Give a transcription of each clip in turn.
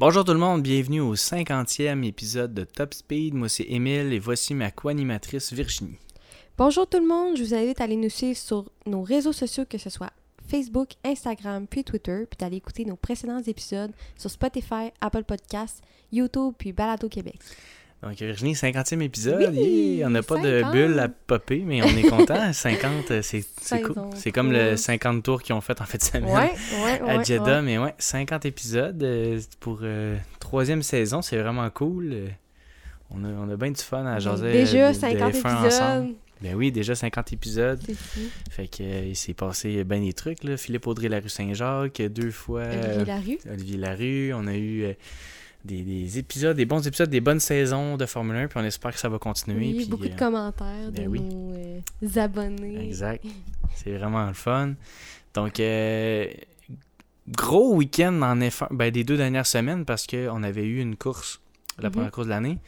Bonjour tout le monde, bienvenue au 50e épisode de Top Speed. Moi c'est Émile et voici ma co-animatrice Virginie. Bonjour tout le monde, je vous invite à aller nous suivre sur nos réseaux sociaux, que ce soit Facebook, Instagram, puis Twitter, puis d'aller écouter nos précédents épisodes sur Spotify, Apple Podcasts, YouTube, puis Balado Québec. Donc Virginie, 50e épisode, Oui, Yeah, on n'a pas de 50. bulle à popper, mais on est content. 50, euh, c'est cool. C'est comme le trois. 50 tours qu'ils ont fait en fait de semaine Ouais, ouais, ouais. à Jeddah, mais ouais, 50 épisodes euh, pour euh, troisième saison, c'est vraiment cool. On a, on a bien du fun à jaser. Déjà de- de 50 F1 ensemble. Ben oui, déjà 50 épisodes. Fait que euh, il s'est passé bien des trucs là. Philippe Audrey la rue Saint-Jacques, deux fois Olivier euh, Larue. Olivier Larue. On a eu euh, des, des épisodes, des bons épisodes, des bonnes saisons de Formule 1, puis on espère que ça va continuer. Oui, puis, beaucoup de commentaires de ben oui. nos abonnés. Exact. C'est vraiment le fun. Donc, gros week-end en F1 ben, des deux dernières semaines parce qu'on avait eu une course, la Mhm. première course de l'année.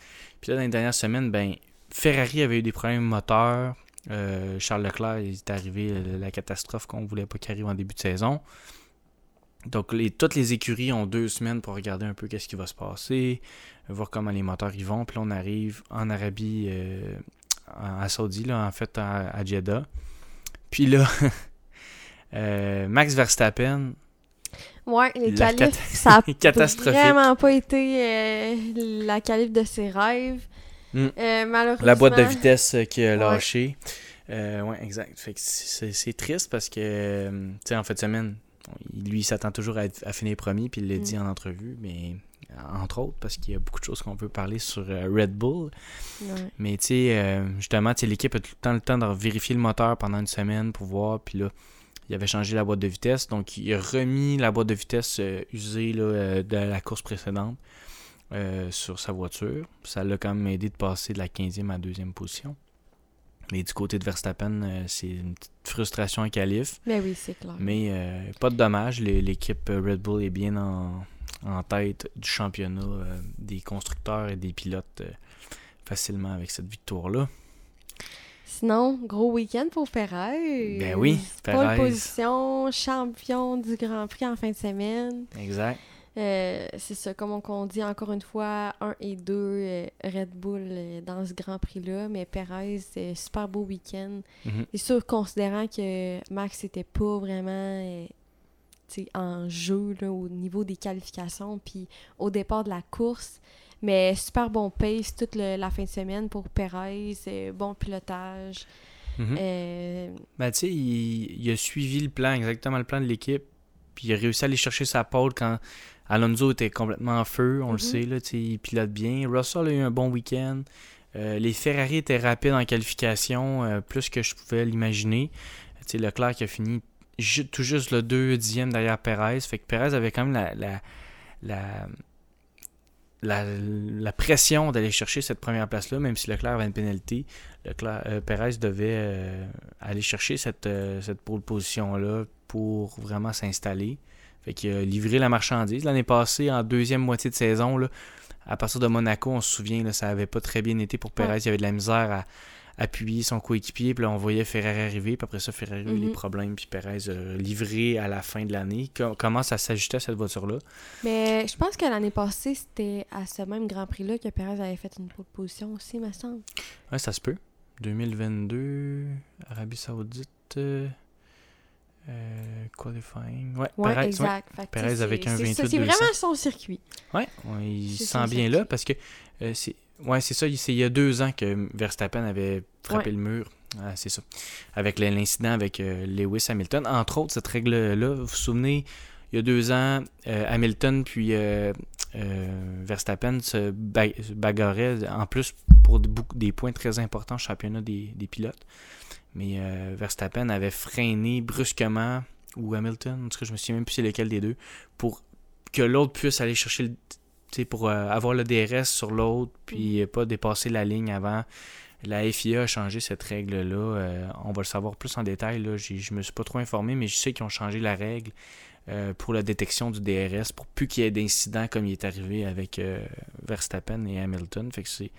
Puis là, dans les dernières semaines, ben, Ferrari avait eu des problèmes moteurs. Euh, Charles Leclerc, il est arrivé euh, la catastrophe qu'on voulait pas qu'il arrive en début de saison. Donc, les, toutes les écuries ont deux semaines pour regarder un peu qu'est-ce qui va se passer, voir comment les moteurs y vont. Puis là, on arrive en Arabie, euh, à Saudi, là, en fait, à, à Jeddah. Puis là, euh, Max Verstappen, Ouais, les qualifs, cat- ça a catastrophique. vraiment pas été la qualif de ses rêves. Mm. Euh, malheureusement. la boîte de vitesse euh, qui a Ouais. lâché. Euh, ouais, exact. Fait que c'est triste parce que, tu sais, en fin de semaine, lui, il s'attend toujours à, être- à finir premier, puis il l'a Mm. dit en entrevue, mais entre autres, parce qu'il y a beaucoup de choses qu'on peut parler sur Red Bull. Ouais. Mais tu sais, euh, justement, tu sais, l'équipe a tout le temps le temps de vérifier le moteur pendant une semaine pour voir. Puis là, il avait changé la boîte de vitesse. Donc, il a remis la boîte de vitesse euh, usée là, euh, de la course précédente euh, sur sa voiture. Ça l'a quand même aidé de passer de la 15e à la deuxième position. Mais du côté de Verstappen, euh, c'est une petite frustration en qualif. Ben oui, c'est clair. Mais euh, pas de dommage. l'é- L'équipe Red Bull est bien en, en tête du championnat euh, des constructeurs et des pilotes facilement avec cette victoire-là. Sinon, gros week-end pour Perez. Ben oui, Pole Perez. position, champion du Grand Prix en fin de semaine. Exact. Euh, c'est ça, comme on, dit encore une fois, 1 et 2 euh, Red Bull euh, dans ce Grand Prix-là. Mais Perez, super beau week-end. Mhm. C'est sûr, considérant que Max n'était pas vraiment en jeu là, au niveau des qualifications, puis au départ de la course. Mais super bon pace toute le- la fin de semaine pour Perez, bon pilotage. Mhm. Ben, tu sais, il, il a suivi le plan, exactement le plan de l'équipe. Puis il a réussi à aller chercher sa pole quand Alonso était complètement en feu. On le Mhm. sait, là, il pilote bien. Russell a eu un bon week-end. Euh, les Ferrari étaient rapides en qualification, euh, plus que je pouvais l'imaginer. Leclerc qui a fini ju- tout juste le 2 dixième derrière Perez. Fait que Perez avait quand même la, la, la, la, la pression d'aller chercher cette première place-là, même si Leclerc avait une pénalité. Leclerc, euh, Perez devait aller chercher cette, cette pole position-là pour vraiment s'installer. Fait qu'il a livré la marchandise. L'année passée, en deuxième moitié de saison, là, à partir de Monaco, on se souvient, là, ça avait pas très bien été pour Perez. Il y avait de la misère à appuyer son coéquipier. Puis là, on voyait Ferrari arriver. Puis après ça, Ferrari a eu Mhm. des problèmes. Puis Perez a livré à la fin de l'année. Com- commence à s'ajuster à cette voiture-là? mais je pense que l'année passée, c'était à ce même Grand Prix-là que Perez avait fait une pole position aussi, me semble. Ouais, ça se peut. 2022, Arabie Saoudite, euh, euh, qualifying. Ouais, Ouais, Perez, exact. Perez avec un c'est ça, 28 C'est 200. vraiment son circuit. Ouais, ouais, il se sent bien circuit. là parce que euh, c'est ouais, c'est ça, il- y a deux ans que Verstappen avait frappé le mur. Ah, c'est ça. Avec l'incident avec euh, Lewis Hamilton. Entre autres, cette règle-là, vous vous souvenez, il y a deux ans, euh, Hamilton puis Verstappen se, ba- se bagarraient en plus pour des points très importants au championnat des, des pilotes. Mais euh, Verstappen avait freiné brusquement, ou Hamilton, en tout cas, je me souviens même plus c'est lequel des deux, pour que l'autre puisse aller chercher le. pour euh, avoir le DRS sur l'autre, puis euh, pas dépasser la ligne avant. La FIA a changé cette règle-là. euh, on va le savoir plus en détail. Là. Je me suis pas trop informé, mais je sais qu'ils ont changé la règle euh, pour la détection du DRS, pour plus qu'il y ait d'incidents comme il est arrivé avec euh, Verstappen et Hamilton. Fait que c'est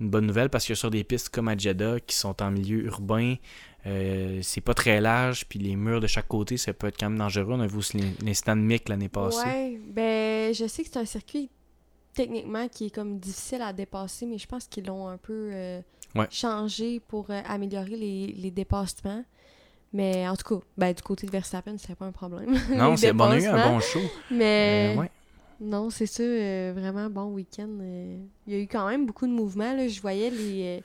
une bonne nouvelle parce que sur des pistes comme à Jeddah qui sont en milieu urbain, euh, c'est pas très large, puis les murs de chaque côté, ça peut être quand même dangereux. On a vu aussi l'incident de Mick l'année passée. Ouais, ben je sais que c'est un circuit techniquement qui est comme difficile à dépasser, mais je pense qu'ils l'ont un peu euh, Ouais. changé pour euh, améliorer les, les dépassements. Mais en tout cas, ben, du côté de Verstappen, c'était pas un problème. Non, c'est bon, on a eu un bon show. Mais ouais. Non, c'est ça, euh, vraiment bon week-end. euh. Il y a eu quand même beaucoup de mouvements. Là. Je voyais les,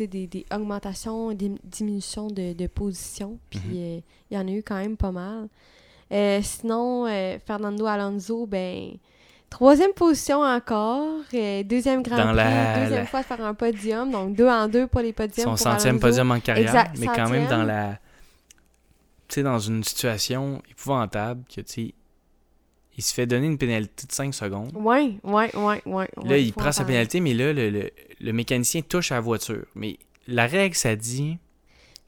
euh, des, des augmentations, des diminutions de, de position. Puis Mhm. euh, il y en a eu quand même pas mal. Sinon, Fernando Alonso, ben, troisième position encore. deuxième Grand Dans Prix, la- deuxième la- fois de faire un podium. Donc deux en deux pour les podiums. Son pour centième Alonso. podium en carrière, Exact, mais quand même dans la. Tu sais, dans une situation épouvantable que, tu sais, il se fait donner une pénalité de 5 secondes. Ouais, ouais, ouais, ouais. Là, il prend en sa pénalité, mais là, le, le- le mécanicien touche à la voiture. Mais la règle, ça dit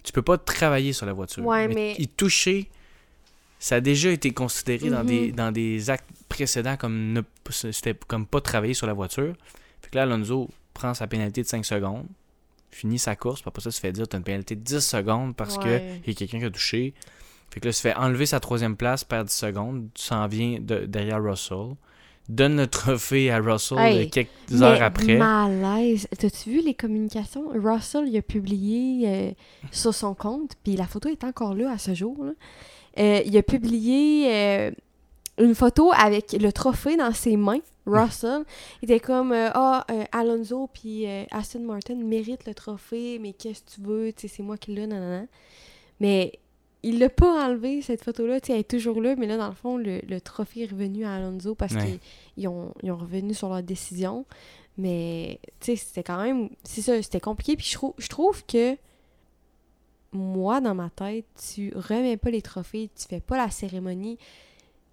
tu peux pas travailler sur la voiture. Ouais, mais- Il toucher, ça a déjà été considéré dans, des, dans des actes précédents comme ne c'était comme pas travailler sur la voiture. Fait que là, Alonso prend sa pénalité de 5 secondes, finit sa course, puis après ça, se fait dire tu as une pénalité de 10 secondes parce que Ouais. il y a quelqu'un qui a touché. Fait que là, se fait enlever sa troisième place, perd 10 secondes, s'en vient de- derrière Russell, donne le trophée à Russell Hey, quelques Mais heures après. Malaise. T'as-tu vu les communications? Russell, il a publié euh, sur son compte, puis la photo est encore là à ce jour. là. Euh, il a publié euh, une photo avec le trophée dans ses mains. Russell il était comme Ah, euh, Alonso puis Aston Martin méritent le trophée, mais qu'est-ce que tu veux? C'est moi qui l'ai, nanana. Mais il l'a pas enlevé, cette photo-là. Elle est toujours là, mais là, dans le fond, le, le trophée est revenu à Alonso parce Ouais. qu'ils ils ont, ils ont revenu sur leur décision. Mais, tu sais, c'était quand même... C'est ça, c'était compliqué. Puis je, trou- je trouve que, moi, dans ma tête, tu remets pas les trophées, tu fais pas la cérémonie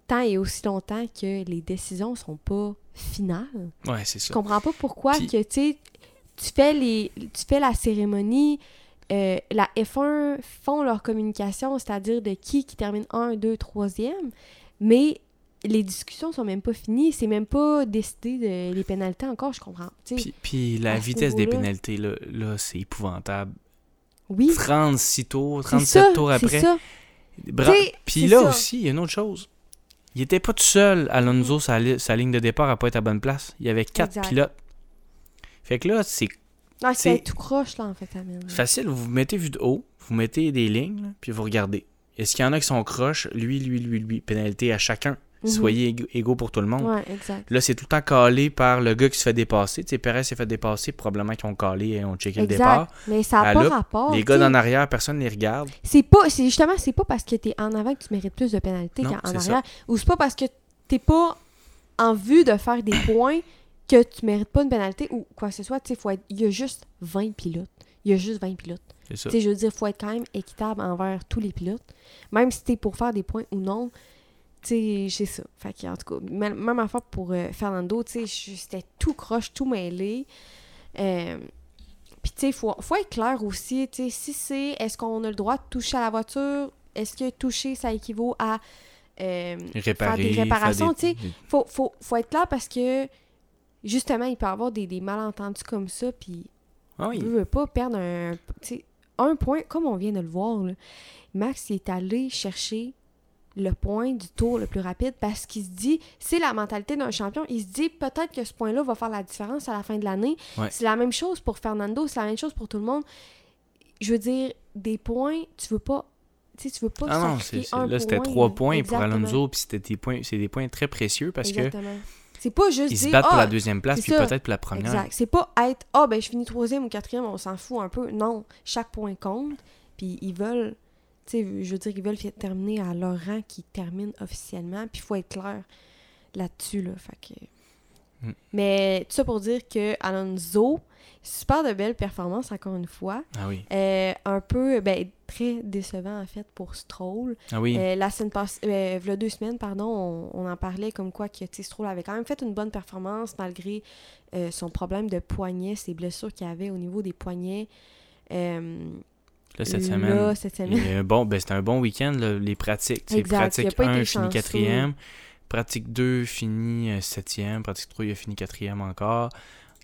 tant et aussi longtemps que les décisions sont pas finales. Ouais, c'est Je ça. comprends pas pourquoi Puis- que, tu sais, tu fais les tu fais la cérémonie euh, la F1 font leur communication, c'est-à-dire de qui qui termine 1, 2, 3e, mais les discussions sont même pas finies, c'est même pas décidé de les pénalités encore, je comprends. Puis, puis la vitesse des pénalités, là, là c'est épouvantable. oui, 36 tours, c'est 37 ça, tours c'est après. ça. Bra- Puis là ça. aussi, il y a une autre chose. Il était pas tout seul, Alonso, sa, li- sa ligne de départ à pas être à bonne place. Il y avait quatre Exact. pilotes. Fait que là, c'est Ah, c'est tout croche, là, en fait, Amine. facile. Vous vous mettez vu de haut, vous mettez des lignes, là, puis vous regardez. Est-ce qu'il y en a qui sont croches? Lui, lui, lui, lui. Pénalité à chacun. Mhm. Soyez égaux- pour tout le monde. Ouais, exact. Là, c'est tout le temps calé par le gars qui se fait dépasser. Tu sais, Perez s'est fait dépasser, probablement qu'ils ont calé et ont checké le départ. Mais ça n'a pas rapport. les tu gars d'en arrière, personne ne les regarde. C'est pas, c'est justement, c'est pas parce que t'es en avant que tu mérites plus de pénalités qu'en arrière. Ou c'est pas parce que t'es pas en vue de faire des points que tu mérites pas une pénalité ou quoi que ce soit. Tu sais, il y a juste 20 pilotes. Il y a juste 20 pilotes. C'est ça. Tu sais, je veux dire, faut être quand même équitable envers tous les pilotes. Même si t'es pour faire des points ou non. Tu sais, c'est ça. Fait que, en tout cas, même, même affaire pour euh, Fernando, tu sais, c'était tout croche, tout mêlé. Euh, Puis, tu sais, il faut, faut être clair aussi, tu sais, si c'est, est-ce qu'on a le droit de toucher à la voiture? Est-ce que toucher, ça équivaut à... euh, Réparer, des réparations, faire tu sais. faut, faut, faut être clair parce que, justement, il peut y avoir des, des malentendus comme ça, puis Ah oui. il veut pas perdre un, un point, comme on vient de le voir. là. Max il est allé chercher le point du tour le plus rapide parce qu'il se dit, c'est la mentalité d'un champion, il se dit peut-être que ce point-là va faire la différence à la fin de l'année. Ouais. C'est la même chose pour Fernando, c'est la même chose pour tout le monde. Je veux dire, des points, tu veux pas, tu sais, tu veux pas Ah non, c'est- là c'était trois points pour. Alonso, puis c'était des points, c'est des points très précieux parce Exactement. C'est pas juste ils se battent pour Ah, la deuxième place, puis peut-être pour la première. Exact. C'est pas être ah ben je finis troisième ou quatrième, on s'en fout un peu. Non, chaque point compte. Puis ils veulent, tu sais, je veux dire, ils veulent terminer à leur rang qui termine officiellement. Puis il faut être clair là-dessus là. Fait que. Mm. Mais tout ça pour dire que Alonso, super de belles performances encore une fois. Ah oui. Euh, un peu, ben très décevant en fait pour Stroll. Ah oui. Euh, la semaine passée, euh, deux semaines, pardon, on, on en parlait comme quoi que Stroll avait quand même fait une bonne performance malgré euh, son problème de poignet, ses blessures qu'il avait au niveau des poignets. Là, cette là, semaine, cette semaine. bon, ben, c'était un bon week-end, les pratiques. Exact, pratique pas 1, été il finit chanceux. quatrième. Pratique 2, fini septième. Pratique 3, il a fini quatrième encore.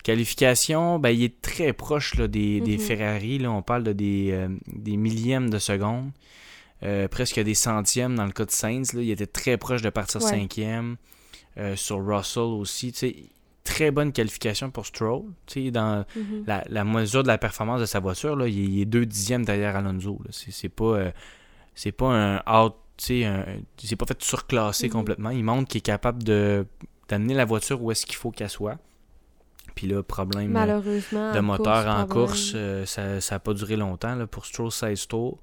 Qualification, ben, il est très proche là, des, des Mhm. Ferrari. Là, on parle de des, euh, des millièmes de seconde. Euh, presque des centièmes dans le cas de Sainz. Là, il était très proche de partir Ouais. cinquième. Euh, sur Russell aussi. Très bonne qualification pour Stroll. Dans Mhm. la, la mesure de la performance de sa voiture, là, il, est, il est deux dixièmes derrière Alonso. C'est pas, c'est pas un out. C'est pas fait surclasser Mhm. complètement. Il montre qu'il est capable de d'amener la voiture où est-ce qu'il faut qu'elle soit. Puis là, problème. euh, Malheureusement. de en moteur course, en course, euh, ça n'a pas duré longtemps là, pour Stroll 16 tours.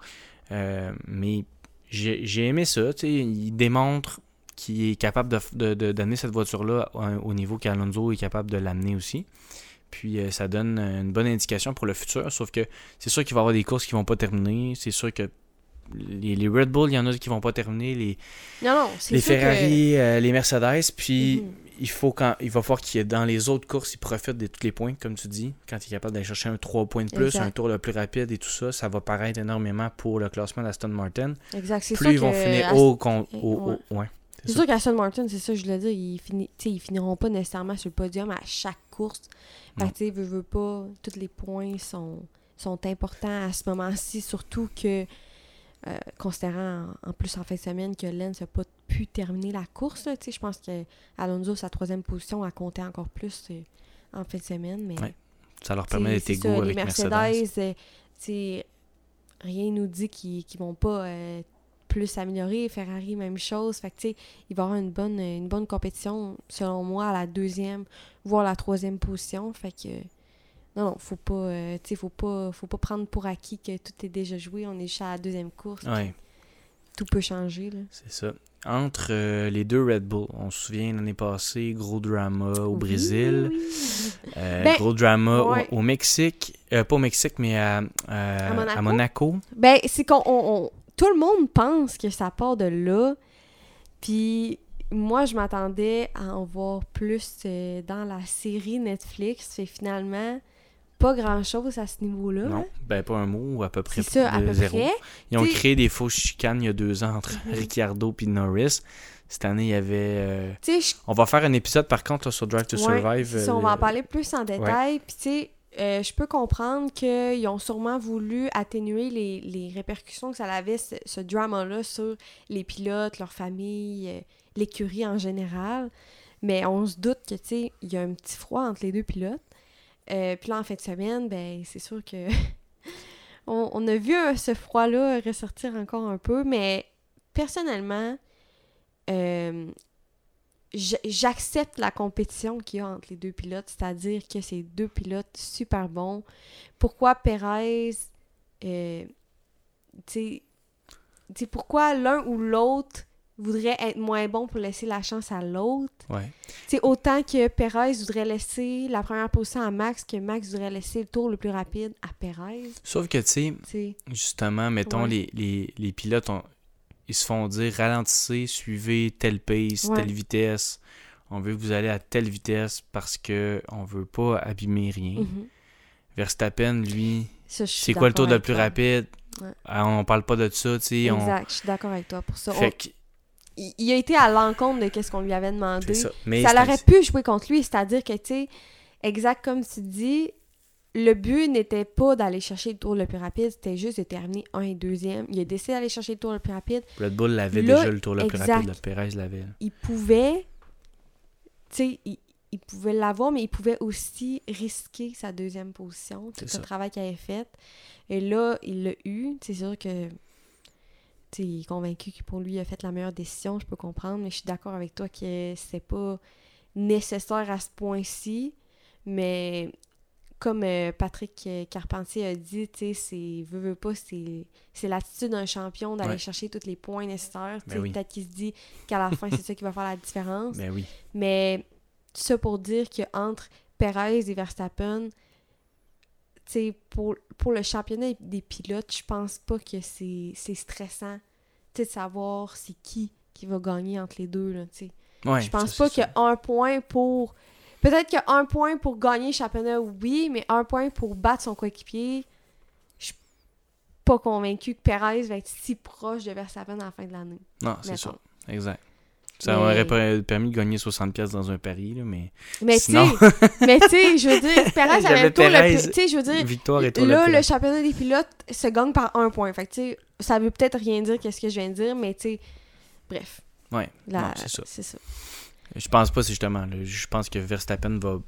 Euh, mais j'ai aimé ça. Il démontre qu'il est capable de, de- de donner cette voiture-là au- au niveau qu'Alonso est capable de l'amener aussi. Puis euh, ça donne une bonne indication pour le futur. Sauf que c'est sûr qu'il va y avoir des courses qui vont pas terminer. C'est sûr que les, les Red Bull, il y en a qui vont pas terminer. Les, Non, non, c'est les que- Ferrari, euh, les Mercedes. Puis Mhm. Il faut quand il va falloir qu'il dans les autres courses, il profite de tous les points, comme tu dis. Quand il est capable d'aller chercher un 3 points de plus, Exact. un tour le plus rapide et tout ça, ça va paraître énormément pour le classement d'Aston Martin. Exact, c'est Plus sûr ils vont finir Ast- haut contre. Ouais. Ouais, c'est sûr qu'Aston Martin, c'est ça, je voulais dire, ils, fini... ils finiront pas nécessairement sur le podium à chaque course. Fait Non. que, tu sais, veux, veux pas, tous les points sont, sont importants à ce moment-ci, surtout que, euh, considérant en, en plus en fin de semaine que Lens n'a pas pu terminer la course, là, je pense que Alonso, sa troisième position, a compté encore plus euh, en fin de semaine. Mais, Ouais, Ça leur permet d'être égaux avec les Mercedes. Mercedes, euh, rien nous dit qu'ils qu'ils vont pas euh, plus s'améliorer. Ferrari, même chose. Fait que, tu sais, il va y avoir une bonne, une bonne compétition, selon moi, à la deuxième, voire la troisième position. Fait que, non, non, faut pas, euh, tu sais, faut pas, faut pas prendre pour acquis que tout est déjà joué. On est juste à la deuxième course. Ouais, Tout peut changer, là. c'est ça. Entre euh, les deux Red Bull, on se souvient l'année passée, gros drama au Oui, Brésil, oui, euh, Ben, gros drama au- ouais. au, Mexique, euh, pas au Mexique, mais à, à- À Monaco. à Monaco. Ben, c'est qu'on. on- on- tout le monde pense que ça part de là. Puis moi, je m'attendais à en voir plus dans la série Netflix. Fait finalement, pas grand-chose à ce niveau-là. Non, ben pas un mot, à peu près C'est ça, à de peu zéro. près. Ils ont T'sais- créé des fausses chicanes il y a deux ans entre Mhm. Ricciardo et Norris. Cette année, il y avait. euh, je On va faire un épisode par contre là, sur Drive to Ouais, Survive. ça, on va euh, en parler plus en détail. Puis, tu sais, euh, je peux comprendre qu'ils ont sûrement voulu atténuer les, les répercussions que ça avait, ce, ce drama-là, sur les pilotes, leur famille, euh, l'écurie en général. Mais on se doute que, tu sais, il y a un petit froid entre les deux pilotes. Euh, puis là, en fin de semaine, ben, c'est sûr que. on, a vu euh, ce froid-là ressortir encore un peu, mais personnellement, euh, j'accepte la compétition qu'il y a entre les deux pilotes, c'est-à-dire que c'est deux pilotes super bons. Pourquoi Perez, tu sais, pourquoi l'un ou l'autre voudrait être moins bon pour laisser la chance à l'autre? Ouais. C'est autant que Perez voudrait laisser la première position à Max que Max voudrait laisser le tour le plus rapide à Perez. Sauf que, tu sais, justement, mettons, Ouais. les, les, les pilotes, ont- ils se font dire ralentissez, suivez telle pace, Ouais. telle vitesse. On veut que vous allez à telle vitesse parce que on veut pas abîmer rien. mhm. Verstappen, lui, c'est quoi le tour le plus rapide? Ouais. Ah, on parle pas de ça, tu sais. on- Exact, je suis d'accord avec toi pour ça. Fait il, il a été à l'encontre de ce qu'on lui avait demandé. ça. Mais ça c'est un- aurait pu jouer contre lui, c'est-à-dire que, tu sais, exact comme tu dis, le but n'était pas d'aller chercher le tour le plus rapide, c'était juste de terminer un et deuxième. Il a décidé d'aller chercher le tour le plus rapide. Red Bull l'avait déjà le tour le plus rapide, le Perez l'avait. Il pouvait, tu sais, il, il pouvait l'avoir, mais il pouvait aussi risquer sa deuxième position, tout C'est le travail qu'il avait fait. Et là, il l'a eu. C'est sûr que, est convaincu que pour lui, il a fait la meilleure décision, je peux comprendre, mais je suis d'accord avec toi que c'est pas nécessaire à ce point-ci, mais comme euh, Patrick euh, Carpentier a dit, tu sais, c'est, veut, veut pas, c'est, c'est l'attitude d'un champion d'aller Ouais. chercher tous les points nécessaires. Ben oui. Peut-être qu'il se dit qu'à la fin, c'est ça qui va faire la différence. Ben oui. Mais ça pour dire qu'entre Perez et Verstappen, tu sais, pour, pour le championnat des pilotes, je pense pas que c'est, stressant de savoir c'est qui qui va gagner entre les deux. Là. Ouais, je pense ça, pas c'est qu'il y a un point pour. Peut-être qu'il y a un point pour gagner le championnat, oui, mais un point pour battre son coéquipier, je, pas convaincu que Perez va être si proche de Verstappen à la fin de l'année. Non, c'est ça. Exact. Ça Mais- pas permis de gagner 60$ piastres dans un pari, là, mais Mais tu sais, Sinon- mais tu sais, je veux dire, Perez avait J'avais le tour le Perez. plus. Tu sais, je veux dire, victoire et là, le le championnat des pilotes se gagne par un point. Fait que tu sais, ça veut peut-être rien dire qu'est-ce que je viens de dire, mais tu sais, bref. Ouais, c'est ça. C'est ça. Je pense pas, c'est justement. là, je pense que Verstappen va.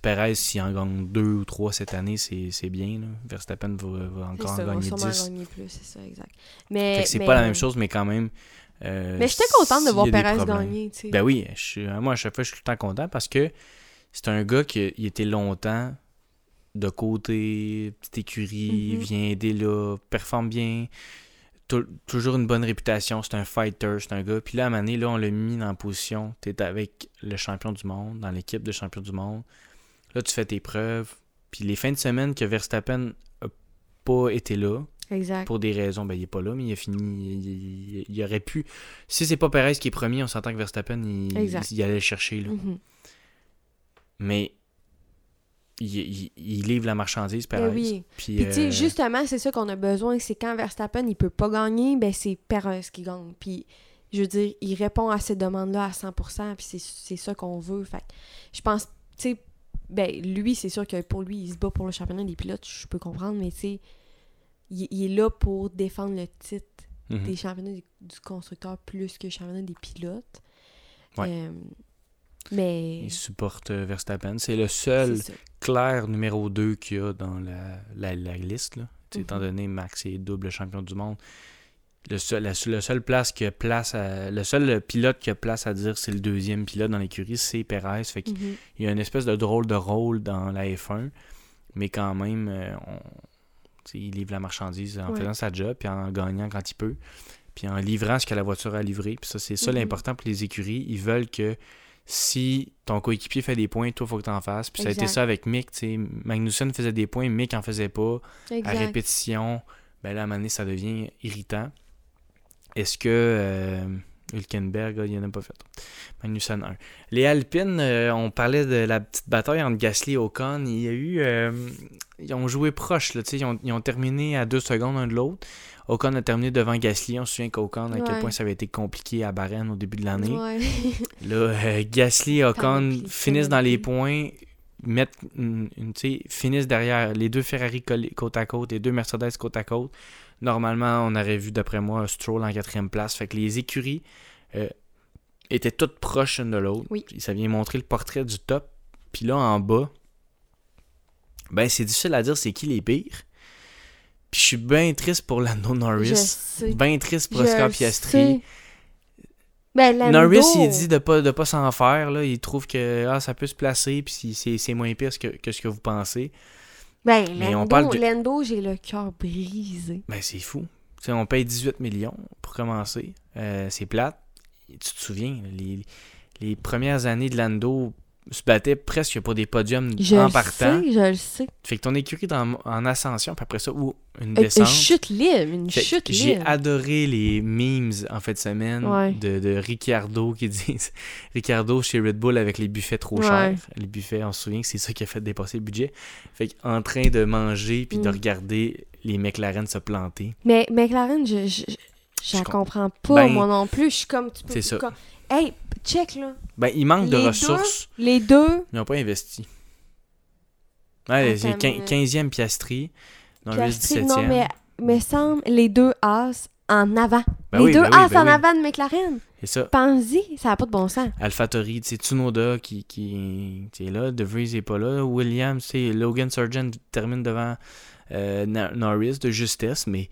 Perez, s'il en gagne deux ou trois cette année, c'est c'est bien. Là. Verstappen va, encore ça, en gagner sûrement 10. gagner plus, c'est ça, exact. Mais, Fait que c'est mais- pas la même chose, mais quand même. Euh, Mais j'étais contente de s'il y voir Perez gagner, tu. Ben oui, je suis- moi, à chaque fois, je suis tout le temps content parce que c'est un gars qui il était longtemps de côté, petite écurie, Mhm. vient aider là, performe bien, tou- toujours une bonne réputation, c'est un fighter, c'est un gars. Puis là, à un moment donné, là, on l'a mis dans la position, t'es avec le champion du monde, dans l'équipe de champion du monde. Là, tu fais tes preuves. Puis les fins de semaine que Verstappen a pas été là, Exact. pour des raisons, ben il est pas là, mais il a fini. Il, il- il aurait pu. Si c'est pas Perez qui est premier, on s'entend que Verstappen, il, allait le chercher. Là. Mhm. Mais il, livre la marchandise, Perez. Ben oui. Puis, Puis tu sais, euh, justement, c'est ça qu'on a besoin, c'est quand Verstappen, il peut pas gagner, ben c'est Perez qui gagne. Puis je veux dire, il répond à ces demandes-là à 100%, puis c'est- c'est ça qu'on veut. Fait je pense, tu sais, ben lui, c'est sûr que pour lui, il se bat pour le championnat des pilotes, je peux comprendre, mais tu sais, il, il est là pour défendre le titre mhm. des championnats du, du constructeur plus que le championnat des pilotes. Ouais. Euh, mais... Il supporte euh, Verstappen. C'est le seul clair numéro 2 qu'il y a dans la, la, la liste. Là. Sais, Mhm. Étant donné Max est double champion du monde. Le seul, la, le seul place que place à, le seul pilote qui a place à dire c'est le deuxième pilote dans l'écurie, c'est Perez. Fait qu'il Mhm. il y a une espèce de drôle de rôle dans la F1, mais quand même, euh, on- il livre la marchandise en Ouais. faisant sa job, puis en gagnant quand il peut, puis en livrant ce que la voiture a livré. Puis ça, c'est ça Mhm. l'important pour les écuries. Ils veulent que si ton coéquipier fait des points, toi, il faut que tu en fasses. Puis ça a été ça avec Mick. Magnussen faisait des points, Mick en faisait pas. À répétition, ben là, à un moment donné, ça devient irritant. Est-ce que euh, Hülkenberg, il n'en a pas fait. Magnussen 1. Les Alpines, euh, on parlait de la petite bataille entre Gasly et Ocon. Il y a eu. euh, ils ont joué proche, là, tu sais, ils, ont, ils ont terminé à deux secondes l'un de l'autre. Ocon a terminé devant Gasly. On se souvient qu'Ocon, à quel point ça avait été compliqué à Bahreïn au début de l'année. Ouais. Là, euh, Gasly et Ocon finissent dans les points, mettent une, finissent derrière les deux Ferrari côte à côte et deux Mercedes côte à côte. Normalement, on aurait vu, d'après moi, un Stroll en quatrième place. Fait que les écuries euh, étaient toutes proches l'une de l'autre. Oui. Ça vient montrer le portrait du top. Puis là, en bas, ben c'est difficile à dire c'est qui les pires. Puis je suis bien triste pour Lando Norris. Bien triste pour Oscar Piastri. sais. Ben, Lando, Norris, il dit de pas, de pas s'en faire. Là. Il trouve que ah, ça peut se placer, puis c'est, c'est moins pire que, que ce que vous pensez. Ben, Mais on parle de- Lando, j'ai le cœur brisé. Ben, c'est fou. On paye 18 millions pour commencer. Euh, c'est plate. Tu te souviens, les, les premières années de Lando se battaient presque pour des podiums Je en le partant. sais, je le sais. Fait que ton écurie est en, en ascension, puis après ça, ou une Euh, descente. Une chute libre, une Fait chute J'ai libre. adoré les memes en fin de semaine Ouais. de, de Ricciardo qui disent Ricciardo chez Red Bull avec les buffets trop Ouais. chers. Les buffets, on se souvient que c'est ça qui a fait dépasser le budget. Fait en train de manger puis de Mm. regarder les McLaren se planter. Mais McLaren, je, je, je, je comprends pas, Ben, moi non plus. Je suis comme... tu peux- c'est ça. Hey, check, là. Ben, il manque de Les deux- ressources. Les deux, Ils n'ont pas investi. Ouais, c'est une quin- minute. 15e Piastri. Norris Piastri, 17e. non, mais me semble les deux As en avant. Ben les oui, deux ben oui, As ben en oui. avant de McLaren. C'est ça. Pense-y, ça n'a pas de bon sens. AlphaTauri, sais, Tsunoda qui, qui, est là, De Vries est pas là, Williams, c'est Logan Sargent termine devant euh, Norris de justesse, mais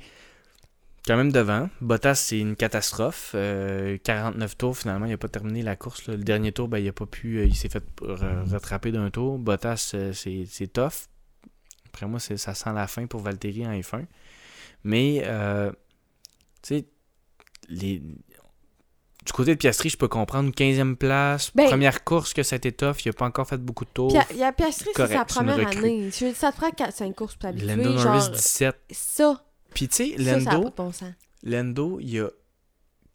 quand même devant. Bottas, c'est une catastrophe. Euh, 49 tours, finalement, il n'a pas terminé la course. là. Le dernier tour, ben, il a pas pu, euh, il s'est fait re- rattraper d'un tour. Bottas, euh, c'est tough. Après moi, ça sent la fin pour Valtteri en F1. Mais, euh, tu sais, les, du côté de Piastri, je peux comprendre 15e place, Ben- première course que ça a été tough, il n'a pas encore fait beaucoup de tours. Puis, il y a Piastri, c'est sa première année. Ça te prend 4-5 courses pour t'habituer. Lando Norris Genre, 17. ça, Puis tu sais, de bon il y a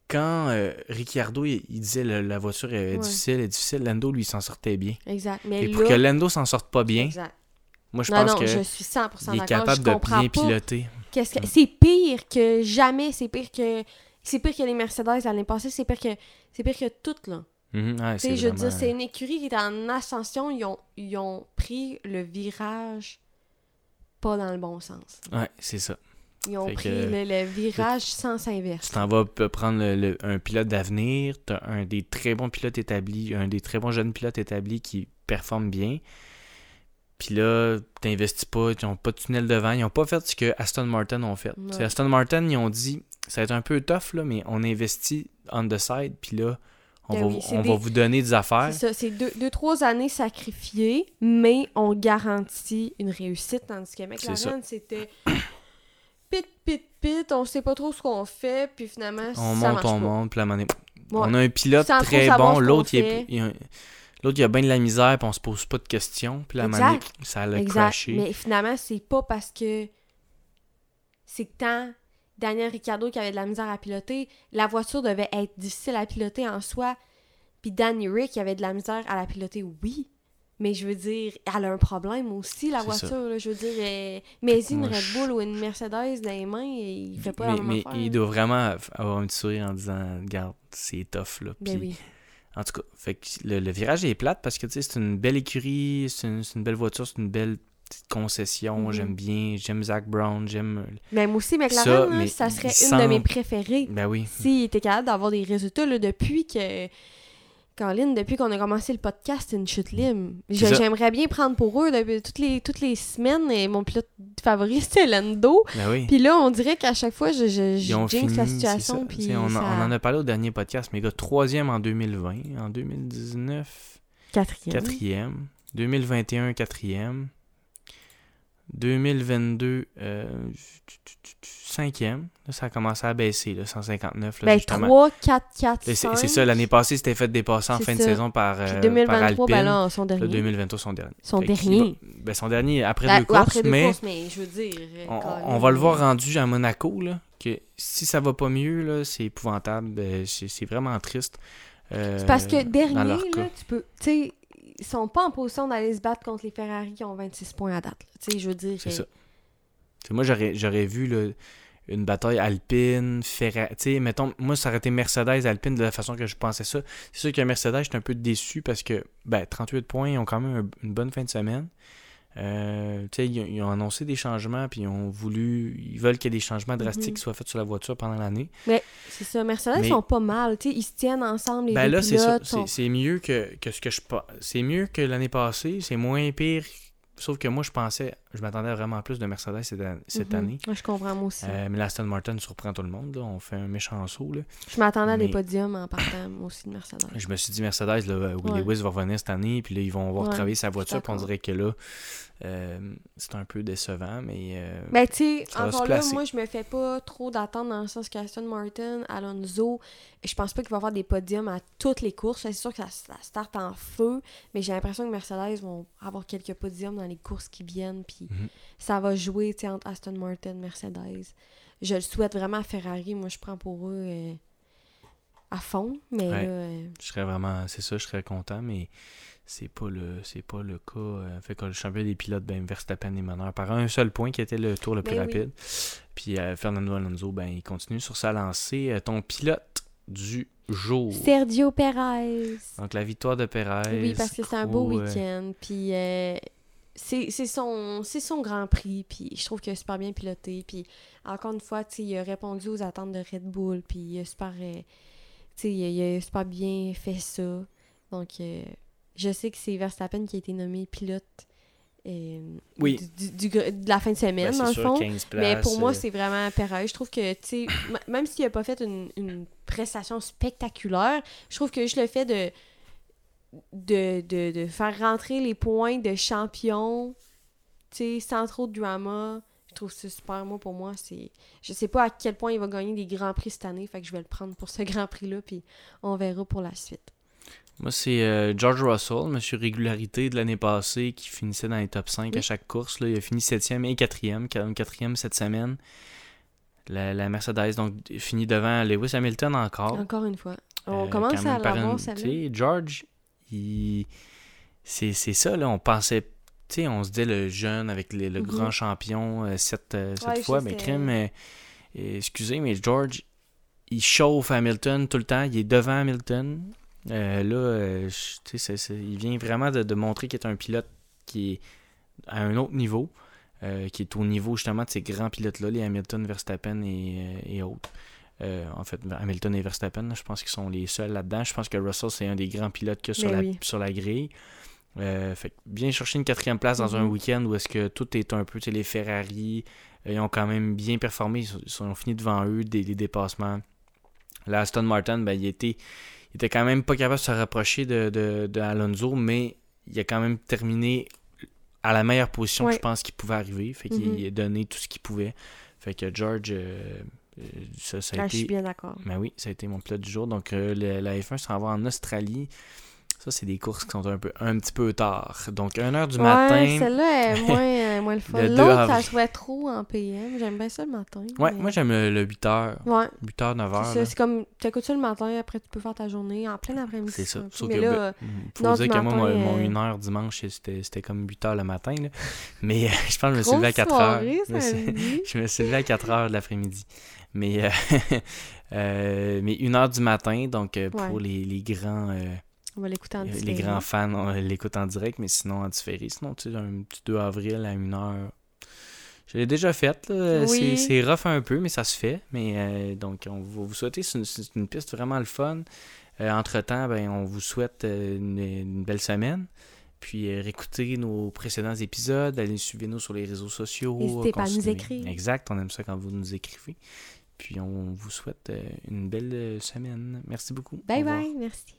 quand euh, Ricciardo il, il disait la, la voiture est Ouais. difficile, est difficile, Lando lui s'en sortait bien. Exact. Mais Et là, pour que Lando s'en sorte pas bien, Exact. Moi, je non, pense non, que je suis 100% il est capable de bien piloter. Que... Mm. C'est pire que jamais. C'est pire que. C'est pire que les Mercedes l'année passée. C'est pire que. C'est pire que toutes, là. Ouais, c'est sais, je veux dire, c'est une écurie qui est en ascension. Ils ont, ils ont pris le virage pas dans le bon sens. Ouais, c'est ça. Ils ont Fait pris que- le, le virage sens inverse. Tu t'en vas prendre le- le- un pilote d'avenir, tu as un des très bons pilotes établis, un des très bons jeunes pilotes établis qui performe bien. Puis là, t'investis pas, ils n'ont pas de tunnel devant, ils n'ont pas fait ce que Aston Martin ont fait. Ouais. C'est Aston Martin, ils ont dit, ça va être un peu tough, là, mais on investit on the side, puis là, on, Ben va, oui, c'est on des- va vous donner des affaires. C'est ça, c'est deux, deux, trois années sacrifiées, mais on garantit une réussite. Tandis que. McLaren, c'était pit, pit, pit, on sait pas trop ce qu'on fait, puis finalement, On ça monte, marche on pas. monte, puis donné, Ouais. On a un pilote Sans très bon, l'autre il, est- il a- il a bien de la misère, puis on se pose pas de questions. Puis Exact. ça l'a crashé. Mais finalement, c'est pas parce que c'est que tant Daniel Ricciardo qui avait de la misère à piloter, la voiture devait être difficile à piloter en soi. Puis Danny Rick qui avait de la misère à la piloter, oui. Mais je veux dire, elle a un problème aussi, la voiture. là. Je veux dire, euh, mais une Red je- Bull ou une Mercedes dans les mains, et il fait pas mais, même mais affaire. il doit vraiment avoir un petit sourire en disant Regarde, c'est tough là. Ben Puis, oui. En tout cas, fait que le, le virage est plate parce que tu sais, c'est une belle écurie, c'est une, belle voiture, c'est une belle petite concession. Mhm. J'aime bien, j'aime Zach Brown, j'aime. Mais moi aussi, McLaren, Ça, là, mais ça serait une de mes préférées. Ben oui. S'il était capable d'avoir des résultats là, depuis que. Caroline, depuis qu'on a commencé le podcast, c'est une chute libre. C'est. J'aimerais bien prendre pour eux depuis toutes les, toutes les semaines. Et mon pilote favori, c'était Lando. Ben oui. Puis là, on dirait qu'à chaque fois, je, je, fini, la c'est situation. Puis on, en- ça- on en a parlé au dernier podcast, mais gars, troisième en 2020, en 2019, Quatrième. quatrième, 2021, quatrième, 2022, euh, cinquième. Là, ça a commencé à baisser, là, 159, là, Ben, justement. 3, 4, 4, Là, C'est 5. c'est ça, l'année passée, c'était fait dépasser en fin de saison par, Puis euh, par 2023, ben Alpine. là, son Là, dernier. 2023, son dernier. Son Fait dernier. ben, son dernier après deux ou courses, après deux mais courses, mais je veux dire. euh, on, va le voir rendu à Monaco, là, que si ça va pas mieux, là, c'est épouvantable, ben, c'est vraiment triste. euh, C'est parce que dernier, là, tu peux. Tu sais, ils sont pas en position d'aller se battre contre les Ferrari qui ont 26 points à date. Tu sais, je veux dire. C'est ça. T'sais, moi, j'aurais j'aurais vu là, une bataille Alpine, Ferrari. Tu sais, mettons, moi, ça aurait été Mercedes, Alpine de la façon que je pensais ça. C'est sûr que Mercedes, j'étais un peu déçu parce que, ben, 38 points, ils ont quand même un- une bonne fin de semaine. Euh, sais, ils, ont- ils ont annoncé des changements, puis ils ont voulu. Ils veulent qu'il y ait des changements drastiques Mhm. qui soient faits sur la voiture pendant l'année. C'est ça. Mercedes Mais- sont pas mal. Ils se tiennent ensemble. Les Ben là, c'est sont- mieux que, que ce que je. C'est mieux que l'année passée. C'est moins pire. Sauf que moi, je pensais. Je m'attendais vraiment plus de Mercedes cette, cette Mhm. année. Je comprends, moi aussi. Euh, mais l'Aston Martin surprend tout le monde. là. On fait un méchant saut. Là. je m'attendais à des podiums en partant, moi aussi, de Mercedes. Je me suis dit, Mercedes, là, euh, Ouais. Lewis va revenir cette année. Puis là, ils vont avoir Ouais, travaillé sa voiture. Puis on dirait que là, euh, c'est un peu décevant. Mais euh, Ben, tu sais, encore là, moi, je me fais pas trop d'attente dans le sens qu'Aston Martin, Alonso, je pense pas qu'il va avoir des podiums à toutes les courses. C'est sûr que ça, ça starte en feu, mais j'ai l'impression que Mercedes vont avoir quelques podiums dans les courses qui viennent, puis Mhm. ça va jouer, tu sais, entre Aston Martin, Mercedes. Je le souhaite vraiment à Ferrari. Moi, je prends pour eux euh, à fond, mais Ouais. là... euh, je serais vraiment. C'est ça, je serais content. Mais c'est pas le c'est pas le cas. euh, fait que le champion des pilotes, ben, Verstappen est meneur par un seul point qui était le tour le plus Ben oui. rapide. Puis euh, Fernando Alonso, ben, il continue sur sa lancée. Euh, ton pilote du jour. Sergio Perez. Donc la victoire de Perez. Oui, parce que c'est un beau week-end. Puis c'est son, c'est son Grand Prix. Puis je trouve qu'il a super bien piloté. Puis encore une fois, il a répondu aux attentes de Red Bull. Puis il a super, euh, il a, il a super bien fait ça. Donc euh, je sais que c'est Verstappen qui a été nommé pilote euh, Oui. du, du- du- de la fin de ben, semaine, c'est dans le sûr, fond. 15 Mais pour moi, euh, c'est vraiment Perez. Je trouve que, tu sais, même s'il n'a pas fait une, une prestation spectaculaire, je trouve que juste le fait de, de, de, de faire rentrer les points de champion, tu sais, sans trop de drama, je trouve ça super. Moi, pour moi, c'est... Je sais pas à quel point il va gagner des grands prix cette année, fait que je vais le prendre pour ce grand prix-là, puis on verra pour la suite. Moi, c'est euh, George Russell, monsieur régularité de l'année passée, qui finissait dans les top 5 à chaque course. Là. Il a fini 7e et 4e, 4e cette semaine. La, la Mercedes, donc, finit devant Lewis Hamilton encore. Encore une fois. On Euh, commence à l'avoir, sais, George, il... c'est c'est ça, là. On pensait sais, on se dit le jeune avec le, Mhm. grand champion euh, cette, euh, cette Ouais, fois, mais crime, euh, euh, excusez, mais George, il chauffe Hamilton tout le temps, il est devant Hamilton. Euh, là, euh, tu sais, il vient vraiment de, de montrer qu'il est un pilote qui est à un autre niveau, euh, qui est au niveau justement de ces grands pilotes-là, les Hamilton, Verstappen et, euh, et autres. Euh, en fait, Hamilton et Verstappen, je pense qu'ils sont les seuls là-dedans. Je pense que Russell, c'est un des grands pilotes qu'il y a sur, Mais la, oui. sur la grille. Euh, fait que bien chercher une quatrième place dans un Mhm. week-end où est-ce que tout est un peu, tu sais, les Ferrari, euh, ils ont quand même bien performé, ils, sont- ils ont fini devant eux des, dépassements. Là, Aston Martin, ben, il était, il était quand même pas capable de se rapprocher de, de, de Alonso, mais il a quand même terminé à la meilleure position que je pense qu'il pouvait arriver. Fait qu'il a donné tout ce qu'il pouvait. Fait que George, euh, ça, ça a Ah, je suis été. bien d'accord. Ben oui, ça a été mon pilote du jour. Donc euh, le- la F1 s'en va en Australie. Ça, c'est des courses qui sont un, peu, un petit peu tard. Donc 1h du ouais, matin. celle-là est moins, euh, moins le fun. Le 2 L'autre, ça fait trop en PM. J'aime bien ça le matin. Ouais, mais- moi j'aime le, le 8h. Ouais, 8h, 9h. c'est comme, t'écoutes ça le matin, après tu peux faire ta journée en plein après-midi. C'est ça. Sauf Mais que, là, ben, euh, faut non, dire que moi, mon, matin, mon euh, 1 heure dimanche, c'était comme 8 heures le matin. là. Mais euh, je pense que je me suis levé à 4 heures. soirée, Je me suis- levé à 4 heures de l'après-midi. Mais, euh, euh, mais 1 heure du matin, donc euh, pour Ouais. les, les grands euh, On va l'écouter en les grands fans, on l'écoute en direct, mais sinon en différé. Sinon, tu sais, un petit 2 avril à 1 heure. Je l'ai déjà fait. là. C'est- Oui. C'est rough un peu, mais ça se fait. Mais donc, on va vous souhaiter. C'est une, c'est une piste vraiment le fun. Entre-temps, ben, on vous souhaite une, une belle semaine. Puis euh, nos précédents épisodes, allez suivez-nous sur les réseaux sociaux. N'hésitez pas à nous écrire. Exact, on aime ça quand vous nous écrivez. Puis on vous souhaite euh, une belle euh, semaine. Merci beaucoup. Au Bye bye, merci.